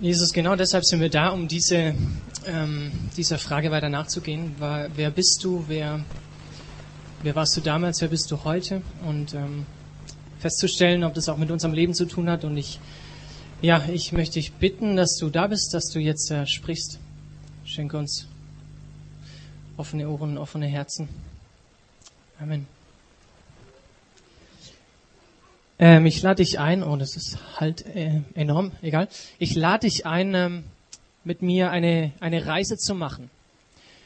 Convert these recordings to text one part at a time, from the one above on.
Jesus, genau deshalb sind wir da, um diese, ähm, dieser Frage weiter nachzugehen. Wer bist du? Wer, wer warst du damals? Wer bist du heute? Und ähm, festzustellen, ob das auch mit unserem Leben zu tun hat. Und ich, ja, ich möchte dich bitten, dass du da bist, dass du jetzt äh, sprichst. Schenke uns offene Ohren, offene Herzen. Amen. Ähm, ich lade dich ein, oh, das ist halt äh, enorm, egal. Ich lade dich ein, ähm, mit mir eine, eine Reise zu machen.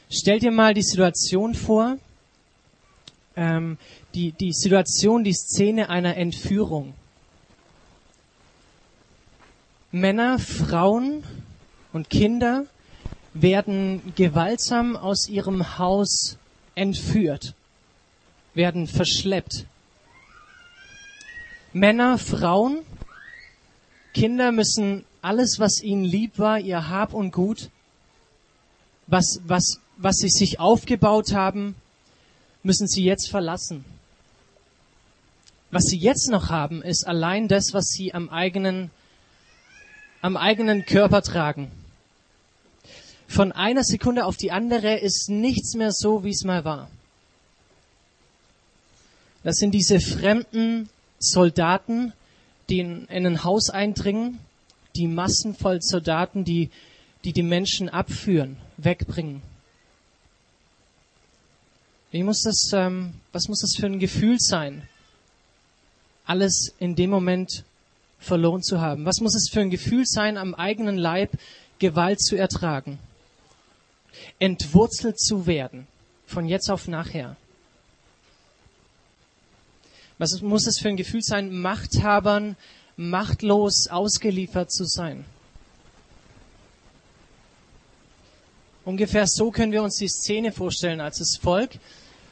Stell dir mal die Situation vor, ähm, die, die Situation, die Szene einer Entführung. Männer, Frauen und Kinder werden gewaltsam aus ihrem Haus entführt, werden verschleppt, Männer, Frauen, Kinder müssen alles, was ihnen lieb war, ihr Hab und Gut, was, was, was sie sich aufgebaut haben, müssen sie jetzt verlassen. Was sie jetzt noch haben, ist allein das, was sie am eigenen, am eigenen Körper tragen. Von einer Sekunde auf die andere ist nichts mehr so, wie es mal war. Das sind diese fremden, Soldaten, die in, in ein Haus eindringen, die Massen voll Soldaten, die, die die Menschen abführen, wegbringen. Wie muss das, ähm, was muss das für ein Gefühl sein, alles in dem Moment verloren zu haben? Was muss es für ein Gefühl sein, am eigenen Leib Gewalt zu ertragen? Entwurzelt zu werden, von jetzt auf nachher. Was muss es für ein Gefühl sein, Machthabern machtlos ausgeliefert zu sein? Ungefähr so können wir uns die Szene vorstellen, als das Volk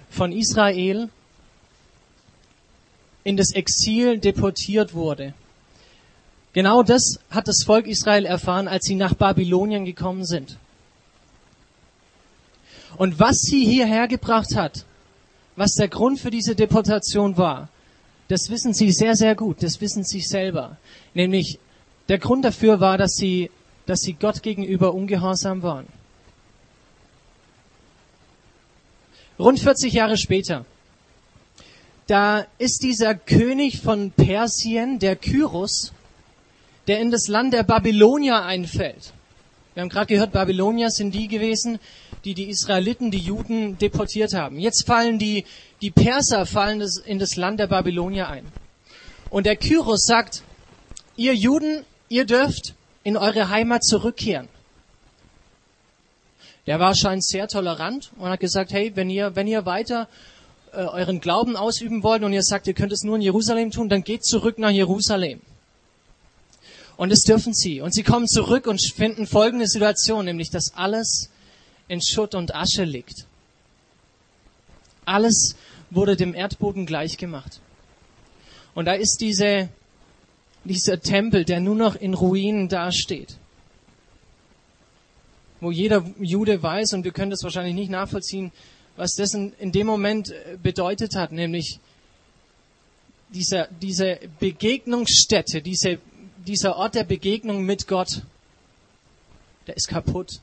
von Israel in das Exil deportiert wurde. Genau das hat das Volk Israel erfahren, als sie nach Babylonien gekommen sind. Und was sie hierher gebracht hat, was der Grund für diese Deportation war, das wissen sie sehr, sehr gut. Das wissen sie selber. Nämlich, der Grund dafür war, dass sie, dass sie Gott gegenüber ungehorsam waren. Rund 40 Jahre später, da ist dieser König von Persien, der Kyros, der in das Land der Babylonier einfällt. Wir haben gerade gehört, Babylonier sind die gewesen, die die Israeliten, die Juden deportiert haben. Jetzt fallen die, die Perser fallen in das Land der Babylonier ein. Und der Kyros sagt, ihr Juden, ihr dürft in eure Heimat zurückkehren. Der war scheinbar sehr tolerant und hat gesagt, hey, wenn ihr, wenn ihr weiter äh, euren Glauben ausüben wollt und ihr sagt, ihr könnt es nur in Jerusalem tun, dann geht zurück nach Jerusalem. Und das dürfen sie. Und sie kommen zurück und finden folgende Situation, nämlich dass alles in Schutt und Asche liegt. Alles wurde dem Erdboden gleichgemacht. Und da ist diese, dieser Tempel, der nur noch in Ruinen dasteht. Wo jeder Jude weiß, und wir können das wahrscheinlich nicht nachvollziehen, was das in, in dem Moment äh, bedeutet hat, nämlich dieser, diese Begegnungsstätte, diese dieser Ort der Begegnung mit Gott, der ist kaputt.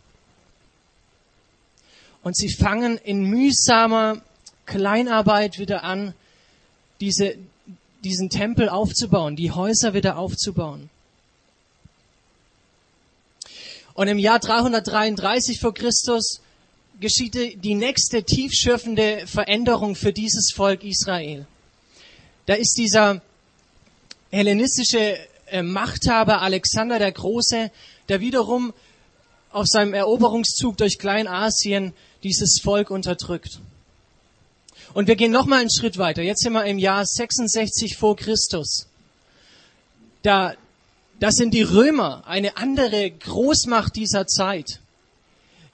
Und sie fangen in mühsamer Kleinarbeit wieder an, diese, diesen Tempel aufzubauen, die Häuser wieder aufzubauen. Und im Jahr 333 vor Christus geschieht die nächste tiefschürfende Veränderung für dieses Volk Israel. Da ist dieser hellenistische äh, Machthaber Alexander der Große, der wiederum auf seinem Eroberungszug durch Kleinasien dieses Volk unterdrückt. Und wir gehen noch mal einen Schritt weiter. Jetzt sind wir im Jahr 66 vor Christus. Da, das sind die Römer, eine andere Großmacht dieser Zeit,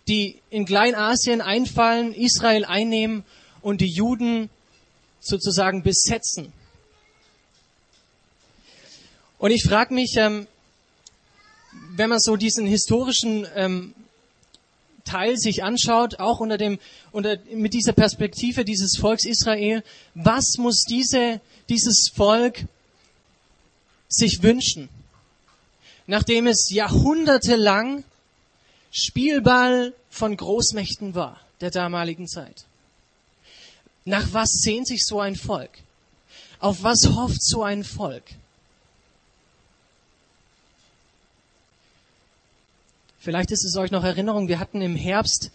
die in Kleinasien einfallen, Israel einnehmen und die Juden sozusagen besetzen. Und ich frage mich, ähm, wenn man so diesen historischen ähm, Teil sich anschaut, auch unter dem, unter, mit dieser Perspektive dieses Volks Israel, was muss diese, dieses Volk sich wünschen? nachdem es jahrhundertelang Spielball von Großmächten war der damaligen Zeit. Nach was sehnt sich so ein Volk? Auf was hofft so ein Volk? Vielleicht ist es euch noch Erinnerung, wir hatten im Herbst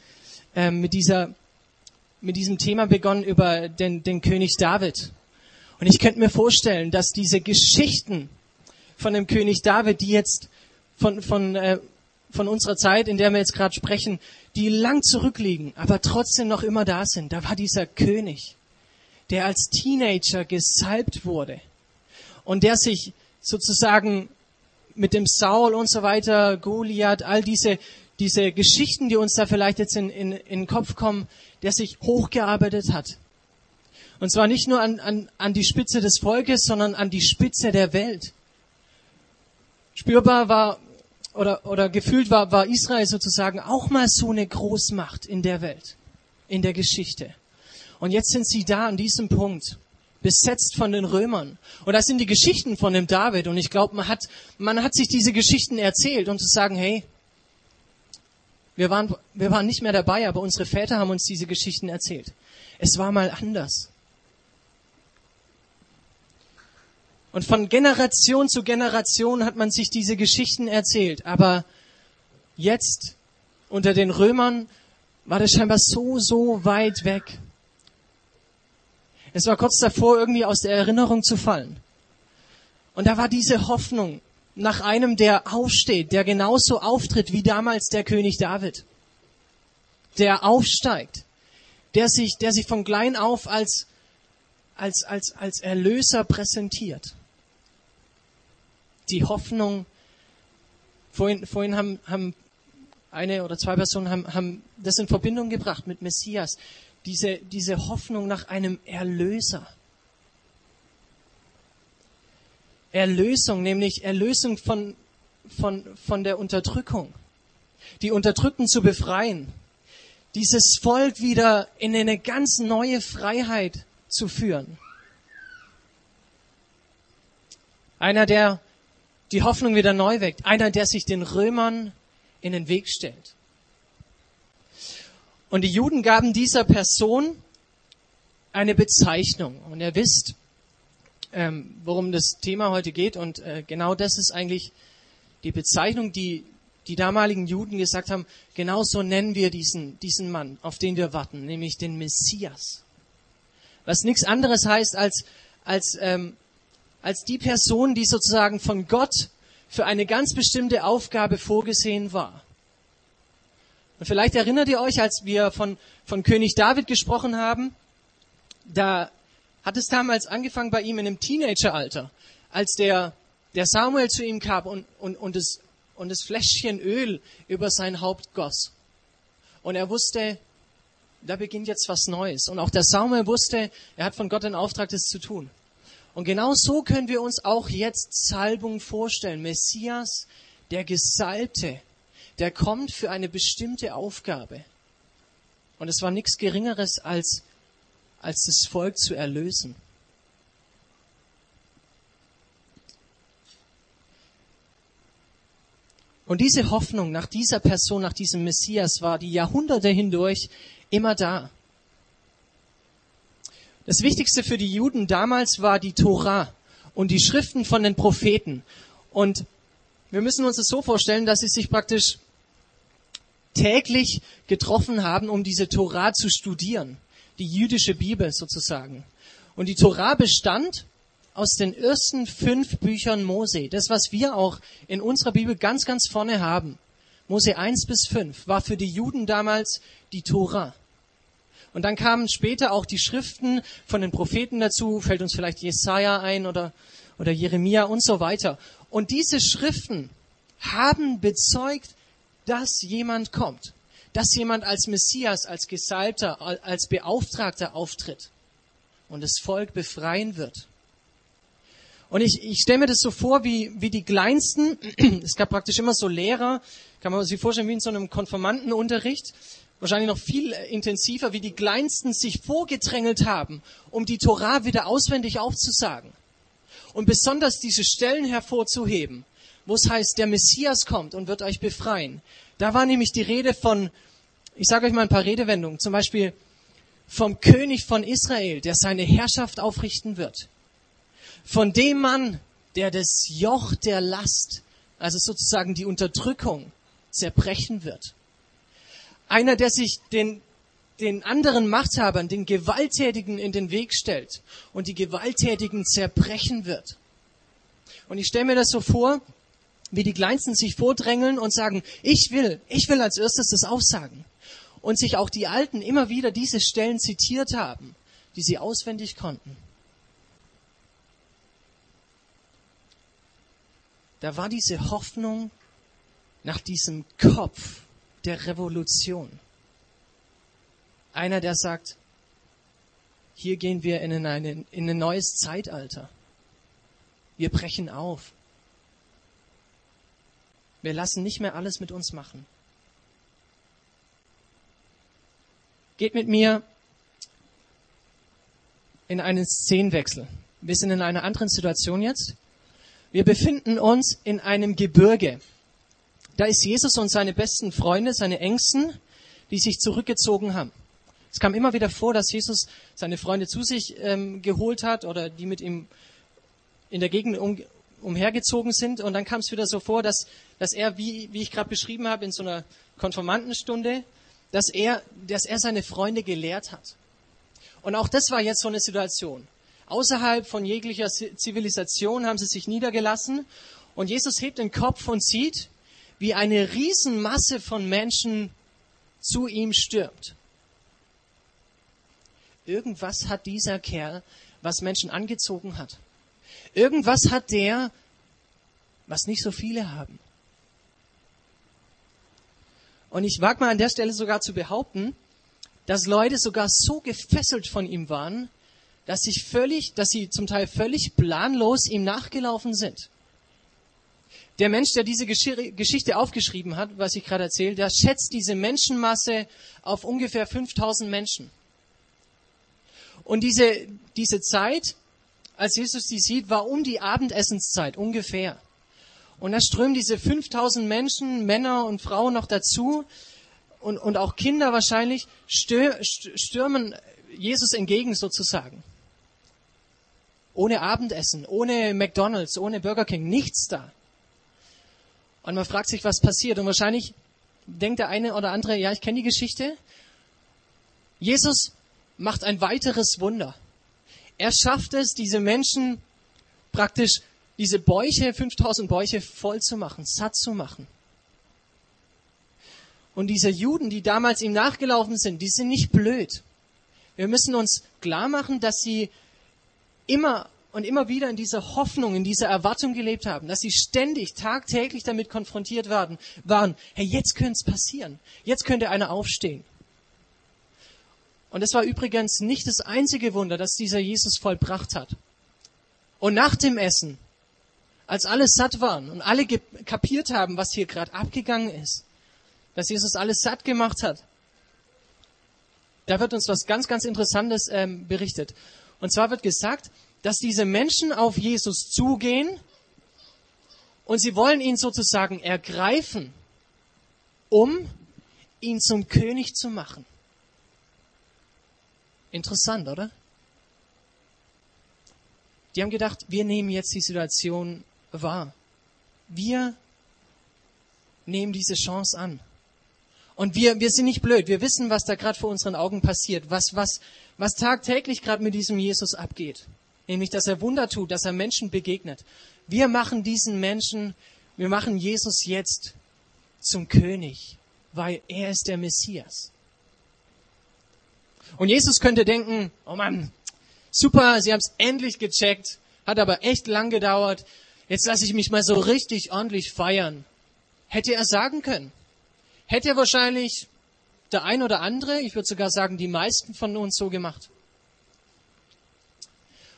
äh, mit, dieser, mit diesem Thema begonnen über den, den König David. Und ich könnte mir vorstellen, dass diese Geschichten von dem König David, die jetzt von, von, äh, von unserer Zeit, in der wir jetzt gerade sprechen, die lang zurückliegen, aber trotzdem noch immer da sind. Da war dieser König, der als Teenager gesalbt wurde und der sich sozusagen mit dem Saul und so weiter, Goliath, all diese, diese Geschichten, die uns da vielleicht jetzt in, in, in den Kopf kommen, der sich hochgearbeitet hat. Und zwar nicht nur an, an, an die Spitze des Volkes, sondern an die Spitze der Welt. Spürbar war oder, oder gefühlt war, war Israel sozusagen auch mal so eine Großmacht in der Welt, in der Geschichte. Und jetzt sind sie da an diesem Punkt, besetzt von den Römern. Und das sind die Geschichten von dem David. Und ich glaube, man hat, man hat sich diese Geschichten erzählt, um zu sagen, hey, wir waren, wir waren nicht mehr dabei, aber unsere Väter haben uns diese Geschichten erzählt. Es war mal anders. Und von Generation zu Generation hat man sich diese Geschichten erzählt. Aber jetzt, unter den Römern, war das scheinbar so, so weit weg. Es war kurz davor, irgendwie aus der Erinnerung zu fallen. Und da war diese Hoffnung nach einem, der aufsteht, der genauso auftritt wie damals der König David. Der aufsteigt, der sich, der sich von klein auf als, als, als, als Erlöser präsentiert die Hoffnung. Vorhin, vorhin haben, haben eine oder zwei Personen haben, haben das in Verbindung gebracht mit Messias. Diese, diese Hoffnung nach einem Erlöser. Erlösung, nämlich Erlösung von, von, von der Unterdrückung. Die Unterdrückten zu befreien. Dieses Volk wieder in eine ganz neue Freiheit zu führen. Einer, der die Hoffnung wieder neu weckt. Einer, der sich den Römern in den Weg stellt. Und die Juden gaben dieser Person eine Bezeichnung. Und ihr wisst, ähm, worum das Thema heute geht. Und äh, genau das ist eigentlich die Bezeichnung, die die damaligen Juden gesagt haben, genau so nennen wir diesen, diesen Mann, auf den wir warten, nämlich den Messias. Was nichts anderes heißt als, als ähm, als die Person, die sozusagen von Gott für eine ganz bestimmte Aufgabe vorgesehen war. Und vielleicht erinnert ihr euch, als wir von, von König David gesprochen haben, da hat es damals angefangen bei ihm in einem Teenageralter, als der, der Samuel zu ihm kam und, und, und, das, und das Fläschchen Öl über sein Haupt goss. Und er wusste, da beginnt jetzt was Neues. Und auch der Samuel wusste, er hat von Gott den Auftrag, das zu tun. Und genau so können wir uns auch jetzt Salbung vorstellen. Messias, der Gesalbte, der kommt für eine bestimmte Aufgabe. Und es war nichts Geringeres als, als das Volk zu erlösen. Und diese Hoffnung nach dieser Person, nach diesem Messias war die Jahrhunderte hindurch immer da. Das Wichtigste für die Juden damals war die Tora und die Schriften von den Propheten. Und wir müssen uns das so vorstellen, dass sie sich praktisch täglich getroffen haben, um diese Tora zu studieren. Die jüdische Bibel sozusagen. Und die Tora bestand aus den ersten fünf Büchern Mose. Das, was wir auch in unserer Bibel ganz, ganz vorne haben. Mose 1 bis 5 war für die Juden damals die Tora. Und dann kamen später auch die Schriften von den Propheten dazu, fällt uns vielleicht Jesaja ein oder, oder Jeremia und so weiter. Und diese Schriften haben bezeugt, dass jemand kommt, dass jemand als Messias, als Gesalbter, als Beauftragter auftritt und das Volk befreien wird. Und ich, ich stelle mir das so vor, wie, wie die Kleinsten, es gab praktisch immer so Lehrer, kann man sich vorstellen, wie in so einem Konformantenunterricht, wahrscheinlich noch viel intensiver, wie die Kleinsten sich vorgedrängelt haben, um die Torah wieder auswendig aufzusagen. Und besonders diese Stellen hervorzuheben, wo es heißt, der Messias kommt und wird euch befreien. Da war nämlich die Rede von, ich sage euch mal ein paar Redewendungen, zum Beispiel vom König von Israel, der seine Herrschaft aufrichten wird. Von dem Mann, der das Joch der Last, also sozusagen die Unterdrückung, zerbrechen wird. Einer, der sich den, den anderen Machthabern, den Gewalttätigen in den Weg stellt und die Gewalttätigen zerbrechen wird. Und ich stelle mir das so vor, wie die Kleinsten sich vordrängeln und sagen, ich will, ich will als erstes das aufsagen. Und sich auch die Alten immer wieder diese Stellen zitiert haben, die sie auswendig konnten. Da war diese Hoffnung nach diesem Kopf der Revolution. Einer, der sagt, hier gehen wir in, eine, in ein neues Zeitalter. Wir brechen auf. Wir lassen nicht mehr alles mit uns machen. Geht mit mir in einen Szenenwechsel. Wir sind in einer anderen Situation jetzt. Wir befinden uns in einem Gebirge. Da ist Jesus und seine besten Freunde, seine Ängsten, die sich zurückgezogen haben. Es kam immer wieder vor, dass Jesus seine Freunde zu sich ähm, geholt hat oder die mit ihm in der Gegend um, umhergezogen sind. Und dann kam es wieder so vor, dass, dass er, wie, wie ich gerade beschrieben habe, in so einer Konformantenstunde, dass er, dass er seine Freunde gelehrt hat. Und auch das war jetzt so eine Situation. Außerhalb von jeglicher Zivilisation haben sie sich niedergelassen und Jesus hebt den Kopf und sieht, wie eine Riesenmasse von Menschen zu ihm stürmt. Irgendwas hat dieser Kerl, was Menschen angezogen hat. Irgendwas hat der, was nicht so viele haben. Und ich wage mal an der Stelle sogar zu behaupten, dass Leute sogar so gefesselt von ihm waren, dass, sich völlig, dass sie zum Teil völlig planlos ihm nachgelaufen sind. Der Mensch, der diese Geschichte aufgeschrieben hat, was ich gerade erzähle, der schätzt diese Menschenmasse auf ungefähr 5000 Menschen. Und diese, diese Zeit, als Jesus die sieht, war um die Abendessenszeit ungefähr. Und da strömen diese 5000 Menschen, Männer und Frauen noch dazu und, und auch Kinder wahrscheinlich, stürmen Jesus entgegen sozusagen. Ohne Abendessen, ohne McDonald's, ohne Burger King, nichts da. Und man fragt sich, was passiert. Und wahrscheinlich denkt der eine oder andere, ja, ich kenne die Geschichte. Jesus macht ein weiteres Wunder. Er schafft es, diese Menschen praktisch diese Bäuche, 5000 Bäuche voll zu machen, satt zu machen. Und diese Juden, die damals ihm nachgelaufen sind, die sind nicht blöd. Wir müssen uns klar machen, dass sie immer und immer wieder in dieser Hoffnung, in dieser Erwartung gelebt haben, dass sie ständig, tagtäglich damit konfrontiert waren, waren, hey, jetzt könnte es passieren. Jetzt könnte einer aufstehen. Und es war übrigens nicht das einzige Wunder, das dieser Jesus vollbracht hat. Und nach dem Essen, als alle satt waren und alle kapiert haben, was hier gerade abgegangen ist, dass Jesus alles satt gemacht hat, da wird uns was ganz, ganz Interessantes ähm, berichtet. Und zwar wird gesagt, dass diese Menschen auf Jesus zugehen und sie wollen ihn sozusagen ergreifen, um ihn zum König zu machen. Interessant, oder? Die haben gedacht, wir nehmen jetzt die Situation wahr. Wir nehmen diese Chance an. Und wir, wir sind nicht blöd. Wir wissen, was da gerade vor unseren Augen passiert, was, was, was tagtäglich gerade mit diesem Jesus abgeht nämlich dass er Wunder tut, dass er Menschen begegnet. Wir machen diesen Menschen, wir machen Jesus jetzt zum König, weil er ist der Messias. Und Jesus könnte denken, oh Mann, super, sie haben es endlich gecheckt, hat aber echt lang gedauert, jetzt lasse ich mich mal so richtig ordentlich feiern. Hätte er sagen können. Hätte er wahrscheinlich der ein oder andere, ich würde sogar sagen die meisten von uns so gemacht.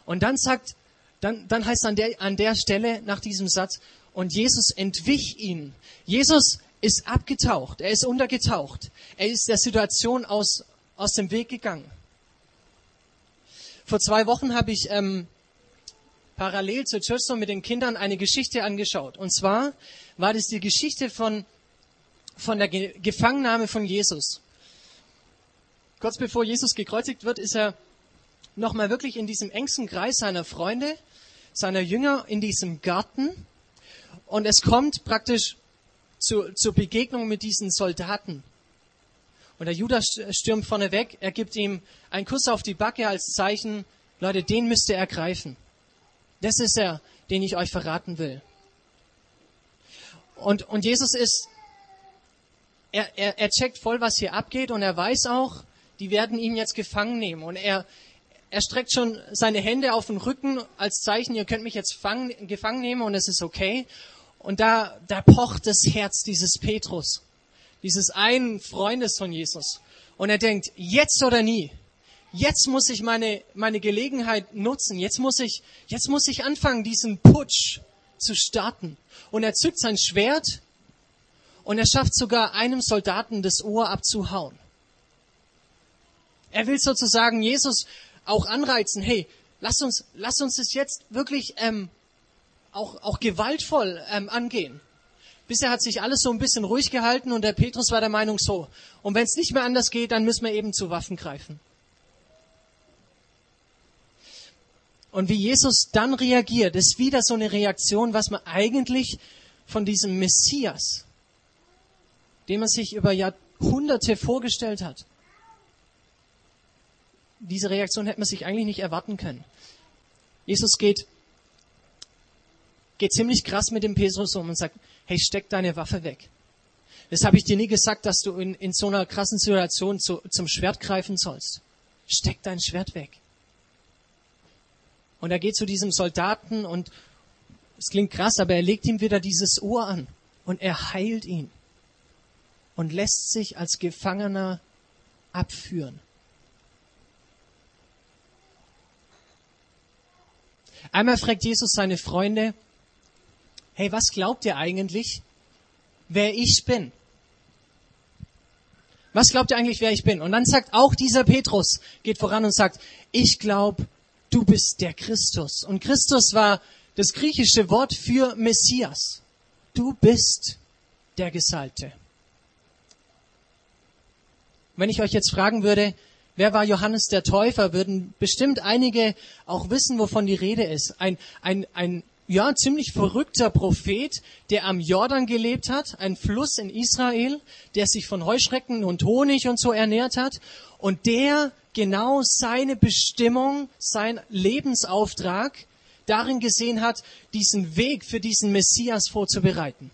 Und dann sagt, dann, dann heißt an der, an der Stelle nach diesem Satz, und Jesus entwich ihn. Jesus ist abgetaucht, er ist untergetaucht, er ist der Situation aus, aus dem Weg gegangen. Vor zwei Wochen habe ich ähm, parallel zur Church mit den Kindern eine Geschichte angeschaut. Und zwar war das die Geschichte von, von der Ge Gefangennahme von Jesus. Kurz bevor Jesus gekreuzigt wird, ist er nochmal wirklich in diesem engsten Kreis seiner Freunde, seiner Jünger in diesem Garten. Und es kommt praktisch zu, zur Begegnung mit diesen Soldaten. Und der Judas stürmt vorne weg. Er gibt ihm einen Kuss auf die Backe als Zeichen. Leute, den müsst ihr ergreifen. Das ist er, den ich euch verraten will. Und, und Jesus ist, er, er, er checkt voll, was hier abgeht und er weiß auch, die werden ihn jetzt gefangen nehmen. Und er, er streckt schon seine Hände auf den Rücken als Zeichen, ihr könnt mich jetzt fangen, gefangen nehmen und es ist okay. Und da, da pocht das Herz dieses Petrus, dieses einen Freundes von Jesus. Und er denkt, jetzt oder nie. Jetzt muss ich meine, meine Gelegenheit nutzen. Jetzt muss ich, jetzt muss ich anfangen, diesen Putsch zu starten. Und er zückt sein Schwert und er schafft sogar einem Soldaten das Ohr abzuhauen. Er will sozusagen Jesus auch anreizen, hey, lass uns, lass uns das jetzt wirklich ähm, auch, auch gewaltvoll ähm, angehen. Bisher hat sich alles so ein bisschen ruhig gehalten und der Petrus war der Meinung so. Und wenn es nicht mehr anders geht, dann müssen wir eben zu Waffen greifen. Und wie Jesus dann reagiert, ist wieder so eine Reaktion, was man eigentlich von diesem Messias, den man sich über Jahrhunderte vorgestellt hat, diese Reaktion hätte man sich eigentlich nicht erwarten können. Jesus geht, geht ziemlich krass mit dem Petrus um und sagt, hey, steck deine Waffe weg. Das habe ich dir nie gesagt, dass du in, in so einer krassen Situation zu, zum Schwert greifen sollst. Steck dein Schwert weg. Und er geht zu diesem Soldaten und es klingt krass, aber er legt ihm wieder dieses Ohr an und er heilt ihn und lässt sich als Gefangener abführen. Einmal fragt Jesus seine Freunde, hey, was glaubt ihr eigentlich, wer ich bin? Was glaubt ihr eigentlich, wer ich bin? Und dann sagt auch dieser Petrus, geht voran und sagt, ich glaube, du bist der Christus. Und Christus war das griechische Wort für Messias. Du bist der Gesalbte. Wenn ich euch jetzt fragen würde, wer war Johannes der Täufer, würden bestimmt einige auch wissen, wovon die Rede ist. Ein, ein, ein ja, ziemlich verrückter Prophet, der am Jordan gelebt hat, ein Fluss in Israel, der sich von Heuschrecken und Honig und so ernährt hat und der genau seine Bestimmung, sein Lebensauftrag darin gesehen hat, diesen Weg für diesen Messias vorzubereiten.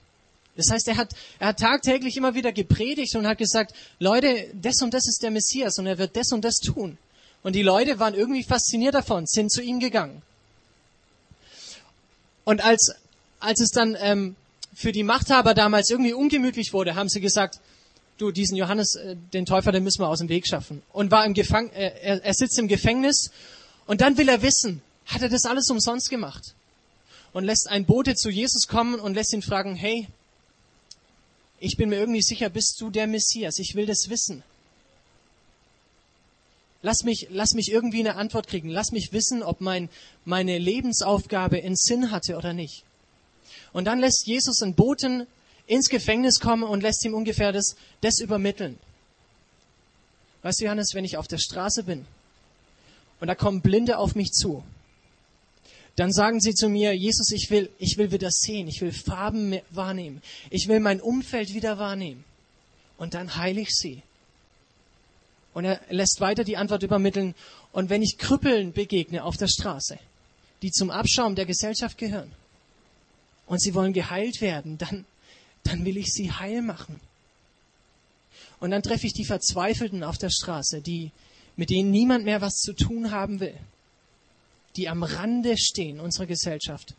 Das heißt, er hat, er hat tagtäglich immer wieder gepredigt und hat gesagt, Leute, das und das ist der Messias und er wird das und das tun. Und die Leute waren irgendwie fasziniert davon, sind zu ihm gegangen. Und als, als es dann ähm, für die Machthaber damals irgendwie ungemütlich wurde, haben sie gesagt, du, diesen Johannes, äh, den Täufer, den müssen wir aus dem Weg schaffen. Und war im Gefang äh, er, er sitzt im Gefängnis und dann will er wissen, hat er das alles umsonst gemacht? Und lässt ein Bote zu Jesus kommen und lässt ihn fragen, hey, ich bin mir irgendwie sicher, bist du der Messias? Ich will das wissen. Lass mich, lass mich irgendwie eine Antwort kriegen. Lass mich wissen, ob mein, meine Lebensaufgabe einen Sinn hatte oder nicht. Und dann lässt Jesus einen Boten ins Gefängnis kommen und lässt ihm ungefähr das, das übermitteln. Weißt du, Johannes, wenn ich auf der Straße bin und da kommen Blinde auf mich zu, dann sagen sie zu mir, Jesus, ich will, ich will wieder sehen, ich will Farben wahrnehmen, ich will mein Umfeld wieder wahrnehmen. Und dann heile ich sie. Und er lässt weiter die Antwort übermitteln. Und wenn ich Krüppeln begegne auf der Straße, die zum Abschaum der Gesellschaft gehören, und sie wollen geheilt werden, dann, dann will ich sie heil machen. Und dann treffe ich die Verzweifelten auf der Straße, die, mit denen niemand mehr was zu tun haben will, die am Rande stehen unserer Gesellschaft.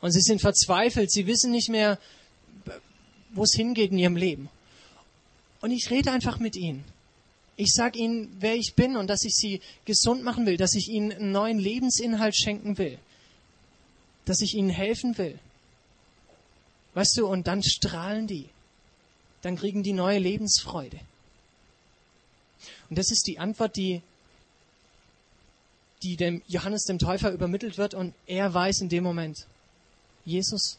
Und sie sind verzweifelt, sie wissen nicht mehr, wo es hingeht in ihrem Leben. Und ich rede einfach mit ihnen. Ich sage ihnen, wer ich bin und dass ich sie gesund machen will, dass ich ihnen einen neuen Lebensinhalt schenken will, dass ich ihnen helfen will. Weißt du, und dann strahlen die. Dann kriegen die neue Lebensfreude. Und das ist die Antwort, die, die dem Johannes dem Täufer übermittelt wird und er weiß in dem Moment, Jesus,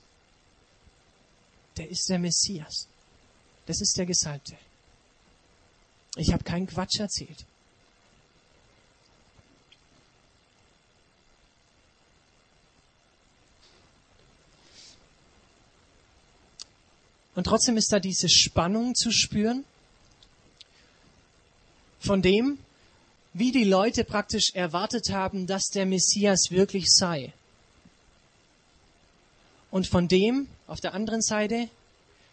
der ist der Messias. Das ist der Gesalbte. Ich habe keinen Quatsch erzählt. Und trotzdem ist da diese Spannung zu spüren von dem, wie die Leute praktisch erwartet haben, dass der Messias wirklich sei. Und von dem, auf der anderen Seite,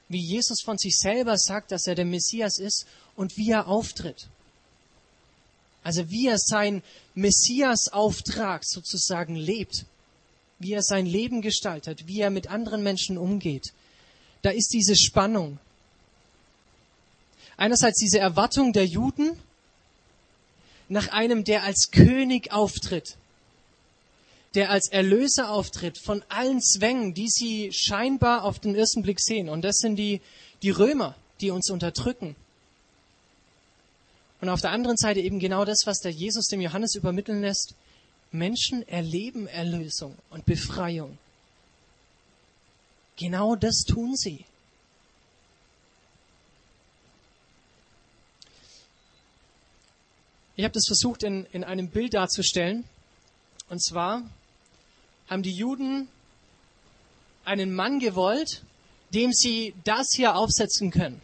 wie Jesus von sich selber sagt, dass er der Messias ist und wie er auftritt. Also wie er seinen Messias-Auftrag sozusagen lebt, wie er sein Leben gestaltet, wie er mit anderen Menschen umgeht. Da ist diese Spannung. Einerseits diese Erwartung der Juden nach einem, der als König auftritt, der als Erlöser auftritt von allen Zwängen, die sie scheinbar auf den ersten Blick sehen. Und das sind die, die Römer, die uns unterdrücken. Und auf der anderen Seite eben genau das, was der Jesus dem Johannes übermitteln lässt. Menschen erleben Erlösung und Befreiung. Genau das tun sie. Ich habe das versucht in, in einem Bild darzustellen. Und zwar haben die Juden einen Mann gewollt, dem sie das hier aufsetzen können.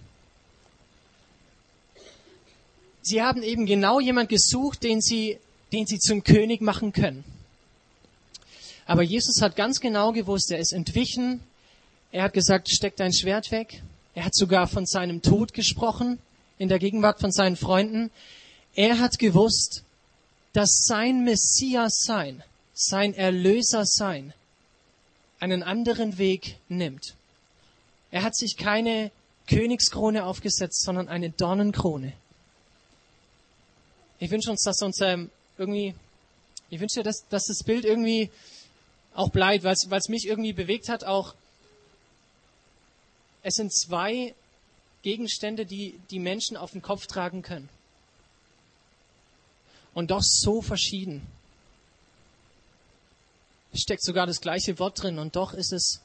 Sie haben eben genau jemand gesucht, den sie, den sie zum König machen können. Aber Jesus hat ganz genau gewusst, er ist entwichen. Er hat gesagt, steck dein Schwert weg. Er hat sogar von seinem Tod gesprochen in der Gegenwart von seinen Freunden. Er hat gewusst, dass sein Messias sein, sein Erlöser sein, einen anderen Weg nimmt. Er hat sich keine Königskrone aufgesetzt, sondern eine Dornenkrone. Ich wünsche uns, dass uns ähm, irgendwie, ich wünsche, dass, dass das Bild irgendwie auch bleibt, weil es mich irgendwie bewegt hat, auch es sind zwei Gegenstände, die die Menschen auf den Kopf tragen können und doch so verschieden. Es steckt sogar das gleiche Wort drin und doch ist es,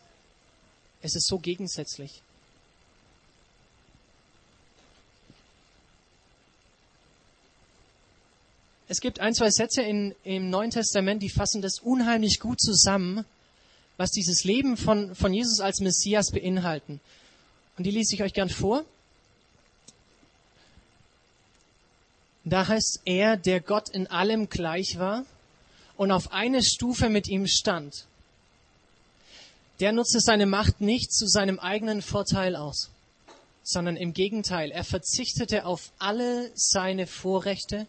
es ist so gegensätzlich. Es gibt ein, zwei Sätze in, im Neuen Testament, die fassen das unheimlich gut zusammen, was dieses Leben von, von Jesus als Messias beinhalten. Und die lese ich euch gern vor. Da heißt er, der Gott in allem gleich war und auf eine Stufe mit ihm stand. Der nutzte seine Macht nicht zu seinem eigenen Vorteil aus, sondern im Gegenteil, er verzichtete auf alle seine Vorrechte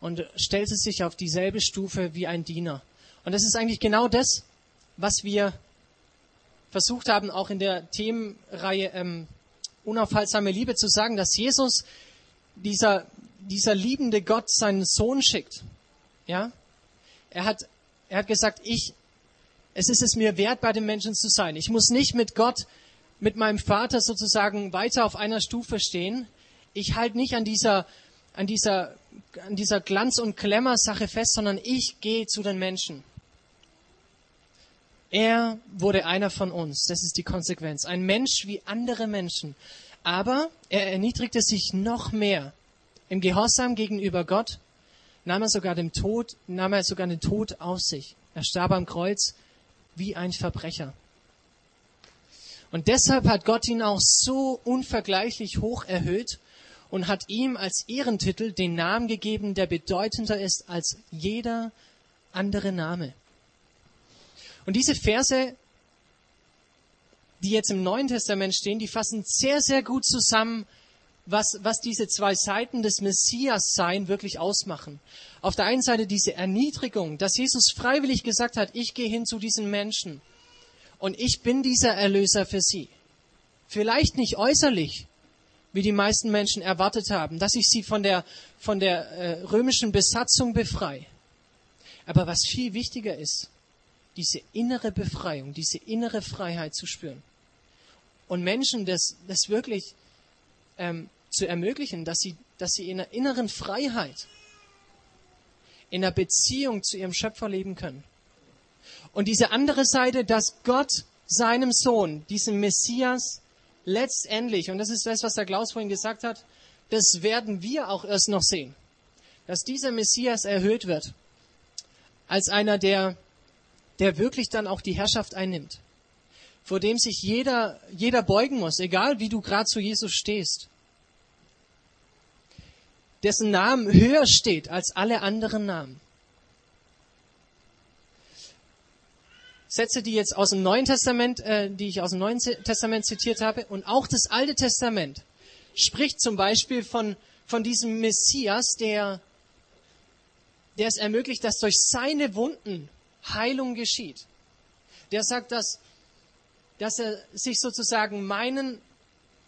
und stellte sich auf dieselbe Stufe wie ein Diener. Und das ist eigentlich genau das, was wir versucht haben, auch in der Themenreihe ähm, Unaufhaltsame Liebe zu sagen, dass Jesus dieser dieser liebende Gott seinen Sohn schickt, ja, er hat, er hat gesagt, ich, es ist es mir wert, bei den Menschen zu sein. Ich muss nicht mit Gott, mit meinem Vater sozusagen weiter auf einer Stufe stehen. Ich halte nicht an dieser, an dieser, an dieser Glanz- und Klemmer-Sache fest, sondern ich gehe zu den Menschen. Er wurde einer von uns. Das ist die Konsequenz. Ein Mensch wie andere Menschen. Aber er erniedrigte sich noch mehr. Im Gehorsam gegenüber Gott nahm er sogar den Tod, nahm er sogar den Tod auf sich. Er starb am Kreuz wie ein Verbrecher. Und deshalb hat Gott ihn auch so unvergleichlich hoch erhöht und hat ihm als Ehrentitel den Namen gegeben, der bedeutender ist als jeder andere Name. Und diese Verse, die jetzt im Neuen Testament stehen, die fassen sehr, sehr gut zusammen, was, was diese zwei Seiten des Messias-Sein wirklich ausmachen. Auf der einen Seite diese Erniedrigung, dass Jesus freiwillig gesagt hat, ich gehe hin zu diesen Menschen und ich bin dieser Erlöser für sie. Vielleicht nicht äußerlich, wie die meisten Menschen erwartet haben, dass ich sie von der, von der äh, römischen Besatzung befreie. Aber was viel wichtiger ist, diese innere Befreiung, diese innere Freiheit zu spüren. Und Menschen das, das wirklich ähm, zu ermöglichen, dass sie, dass sie in einer inneren Freiheit, in einer Beziehung zu ihrem Schöpfer leben können. Und diese andere Seite, dass Gott seinem Sohn, diesem Messias, letztendlich, und das ist das, was der Klaus vorhin gesagt hat, das werden wir auch erst noch sehen, dass dieser Messias erhöht wird als einer, der, der wirklich dann auch die Herrschaft einnimmt, vor dem sich jeder, jeder beugen muss, egal wie du gerade zu Jesus stehst, dessen Namen höher steht als alle anderen Namen. Sätze, die jetzt aus dem Neuen Testament, äh, die ich aus dem Neuen Testament zitiert habe, und auch das Alte Testament spricht zum Beispiel von, von diesem Messias, der, der es ermöglicht, dass durch seine Wunden Heilung geschieht. Der sagt, dass, dass er sich sozusagen meinen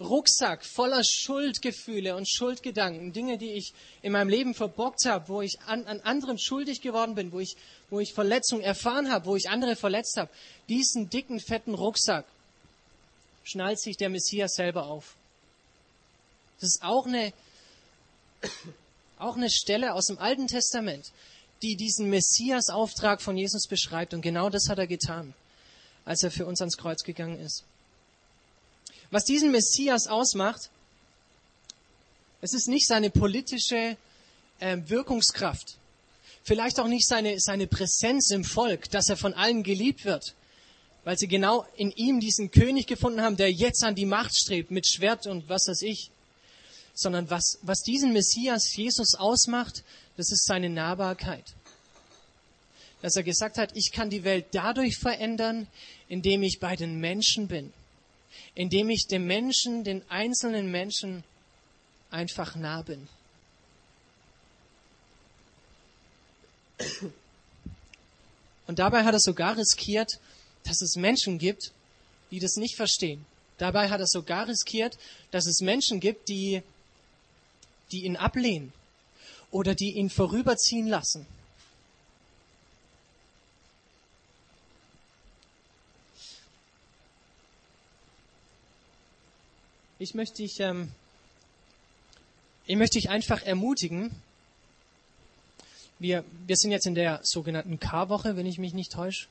Rucksack voller Schuldgefühle und Schuldgedanken, Dinge, die ich in meinem Leben verbockt habe, wo ich an, an anderen schuldig geworden bin, wo ich, wo ich Verletzungen erfahren habe, wo ich andere verletzt habe, diesen dicken, fetten Rucksack schnallt sich der Messias selber auf. Das ist auch eine, auch eine Stelle aus dem Alten Testament, die diesen Messias-Auftrag von Jesus beschreibt. Und genau das hat er getan, als er für uns ans Kreuz gegangen ist. Was diesen Messias ausmacht, es ist nicht seine politische äh, Wirkungskraft, vielleicht auch nicht seine, seine Präsenz im Volk, dass er von allen geliebt wird, weil sie genau in ihm diesen König gefunden haben, der jetzt an die Macht strebt mit Schwert und was weiß ich, sondern was, was diesen Messias Jesus ausmacht, das ist seine Nahbarkeit. Dass er gesagt hat, ich kann die Welt dadurch verändern, indem ich bei den Menschen bin indem ich dem Menschen, den einzelnen Menschen einfach nah bin. Und dabei hat er sogar riskiert, dass es Menschen gibt, die das nicht verstehen. Dabei hat er sogar riskiert, dass es Menschen gibt, die, die ihn ablehnen oder die ihn vorüberziehen lassen. Ich möchte dich, ähm, ich möchte dich einfach ermutigen. Wir, wir sind jetzt in der sogenannten Karwoche, wenn ich mich nicht täusche.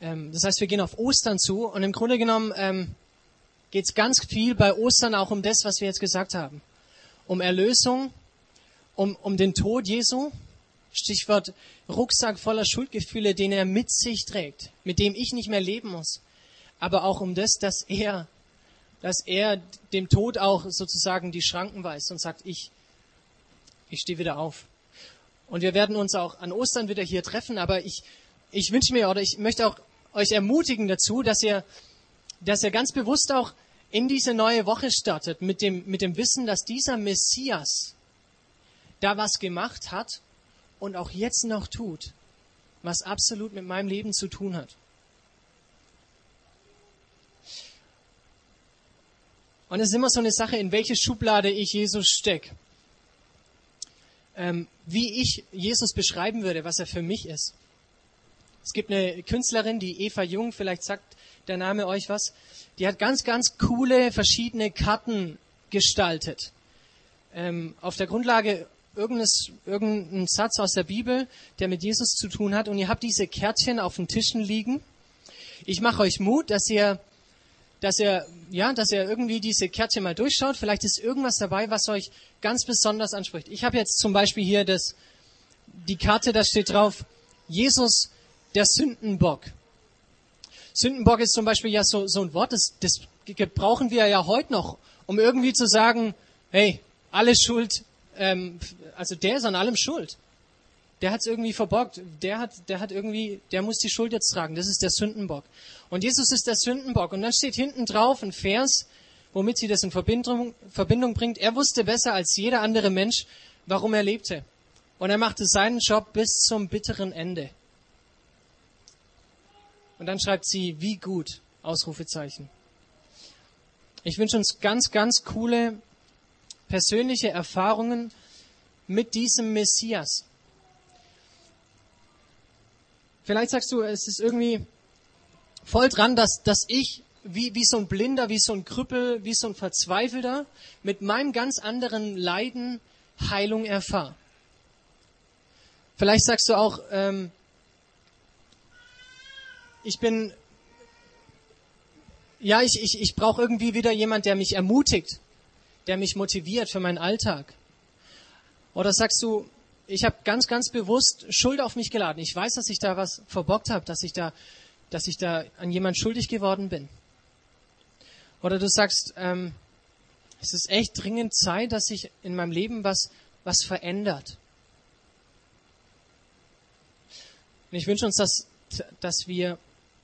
Ähm, das heißt, wir gehen auf Ostern zu und im Grunde genommen ähm, geht es ganz viel bei Ostern auch um das, was wir jetzt gesagt haben. Um Erlösung, um, um den Tod Jesu, Stichwort Rucksack voller Schuldgefühle, den er mit sich trägt, mit dem ich nicht mehr leben muss. Aber auch um das, dass er dass er dem Tod auch sozusagen die Schranken weist und sagt, ich, ich stehe wieder auf. Und wir werden uns auch an Ostern wieder hier treffen, aber ich, ich wünsche mir oder ich möchte auch euch ermutigen dazu, dass ihr, dass ihr ganz bewusst auch in diese neue Woche startet mit dem, mit dem Wissen, dass dieser Messias da was gemacht hat und auch jetzt noch tut, was absolut mit meinem Leben zu tun hat. Und es ist immer so eine Sache, in welche Schublade ich Jesus stecke. Ähm, wie ich Jesus beschreiben würde, was er für mich ist. Es gibt eine Künstlerin, die Eva Jung, vielleicht sagt der Name euch was, die hat ganz, ganz coole verschiedene Karten gestaltet. Ähm, auf der Grundlage irgendeines, irgendein Satz aus der Bibel, der mit Jesus zu tun hat. Und ihr habt diese Kärtchen auf den Tischen liegen. Ich mache euch Mut, dass ihr dass er, ja, dass er irgendwie diese Kärtchen mal durchschaut. Vielleicht ist irgendwas dabei, was euch ganz besonders anspricht. Ich habe jetzt zum Beispiel hier das, die Karte, da steht drauf, Jesus, der Sündenbock. Sündenbock ist zum Beispiel ja so, so ein Wort, das, das gebrauchen wir ja heute noch, um irgendwie zu sagen, hey, alle Schuld, ähm, also der ist an allem schuld. Der hat es irgendwie verbockt. Der hat, der hat irgendwie, der muss die Schuld jetzt tragen. Das ist der Sündenbock. Und Jesus ist der Sündenbock. Und dann steht hinten drauf ein Vers, womit sie das in Verbindung, Verbindung bringt. Er wusste besser als jeder andere Mensch, warum er lebte. Und er machte seinen Job bis zum bitteren Ende. Und dann schreibt sie, wie gut, Ausrufezeichen. Ich wünsche uns ganz, ganz coole persönliche Erfahrungen mit diesem Messias. Vielleicht sagst du, es ist irgendwie voll dran, dass, dass ich wie, wie so ein Blinder, wie so ein Krüppel, wie so ein Verzweifelter mit meinem ganz anderen Leiden Heilung erfahre. Vielleicht sagst du auch, ähm, ich bin, ja, ich, ich, ich brauche irgendwie wieder jemand, der mich ermutigt, der mich motiviert für meinen Alltag. Oder sagst du, ich habe ganz, ganz bewusst Schuld auf mich geladen. Ich weiß, dass ich da was verbockt habe, dass ich da, dass ich da an jemand schuldig geworden bin. Oder du sagst, ähm, es ist echt dringend Zeit, dass sich in meinem Leben was, was verändert. Und ich wünsche uns, dass, dass wir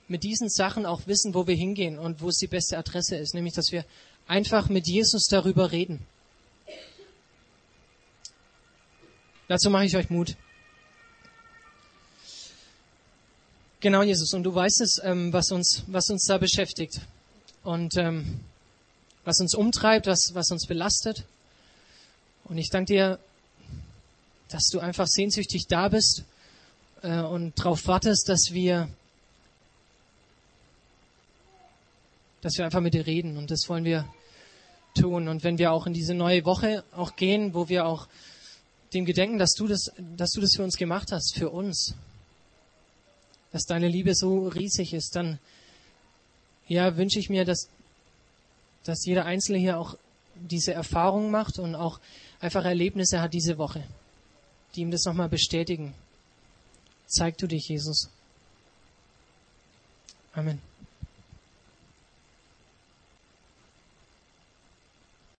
mit diesen Sachen auch wissen, wo wir hingehen und wo es die beste Adresse ist, nämlich dass wir einfach mit Jesus darüber reden. Dazu mache ich euch Mut. Genau, Jesus. Und du weißt es, ähm, was uns, was uns da beschäftigt und ähm, was uns umtreibt, was, was uns belastet. Und ich danke dir, dass du einfach sehnsüchtig da bist äh, und darauf wartest, dass wir, dass wir einfach mit dir reden. Und das wollen wir tun. Und wenn wir auch in diese neue Woche auch gehen, wo wir auch dem gedenken, dass du das, dass du das für uns gemacht hast, für uns, dass deine Liebe so riesig ist, dann ja, wünsche ich mir, dass, dass jeder Einzelne hier auch diese Erfahrung macht und auch einfach Erlebnisse hat diese Woche, die ihm das nochmal bestätigen. Zeig du dich, Jesus. Amen.